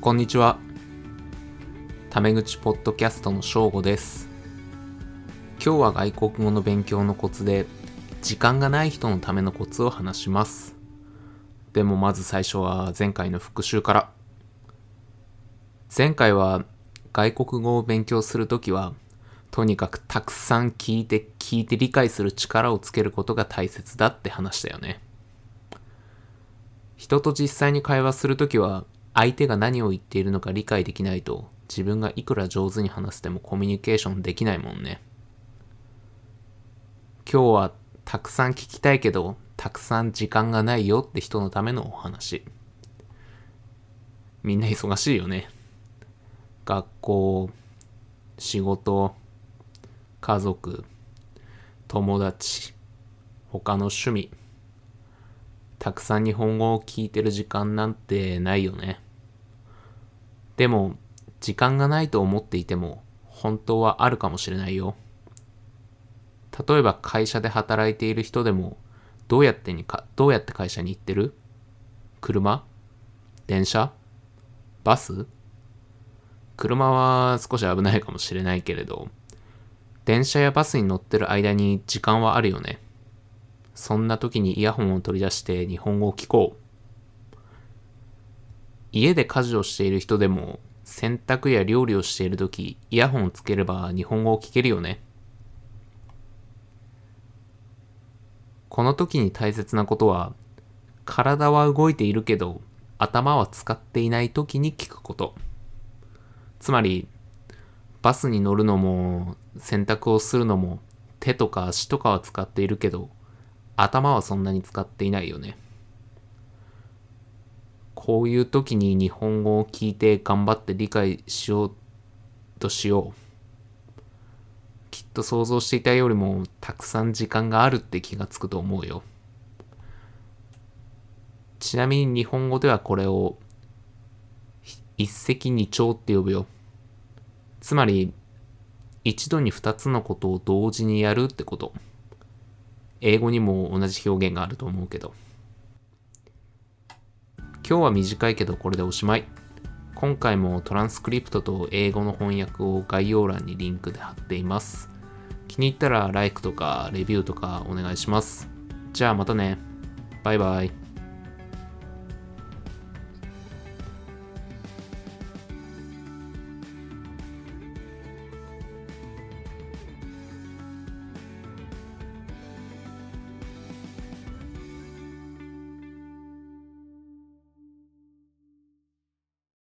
こんにちは。タメ口ポッドキャストの翔吾です。今日は外国語の勉強のコツで、時間がない人のためのコツを話します。でもまず最初は前回の復習から。前回は外国語を勉強するときは、とにかくたくさん聞いて聞いて理解する力をつけることが大切だって話したよね。人と実際に会話するときは相手が何を言っているのか理解できないと自分がいくら上手に話してもコミュニケーションできないもんね。今日はたくさん聞きたいけどたくさん時間がないよって人のためのお話。みんな忙しいよね。学校、仕事、家族、友達、他の趣味。たくさん日本語を聞いてる時間なんてないよね。でも、時間がないと思っていても、本当はあるかもしれないよ。例えば会社で働いている人でも、どうやってにか、どうやって会社に行ってる？車？電車？バス？車は少し危ないかもしれないけれど、電車やバスに乗ってる間に時間はあるよね。そんな時にイヤホンを取り出して日本語を聞こう。家で家事をしている人でも洗濯や料理をしている時イヤホンをつければ日本語を聞けるよね。この時に大切なことは体は動いているけど頭は使っていない時に聞くこと。つまりバスに乗るのも洗濯をするのも手とか足とかは使っているけど頭はそんなに使っていないよね。こういう時に日本語を聞いて頑張って理解しようとしよう。きっと想像していたよりもたくさん時間があるって気がつくと思うよ。ちなみに日本語ではこれを一石二鳥って呼ぶよ。つまり一度に二つのことを同時にやるってこと。英語にも同じ表現があると思うけど。今日は短いけどこれでおしまい。今回もトランスクリプトと英語の翻訳を概要欄にリンクで貼っています。気に入ったら LIKE とかレビューとかお願いします。じゃあまたね。バイバイ。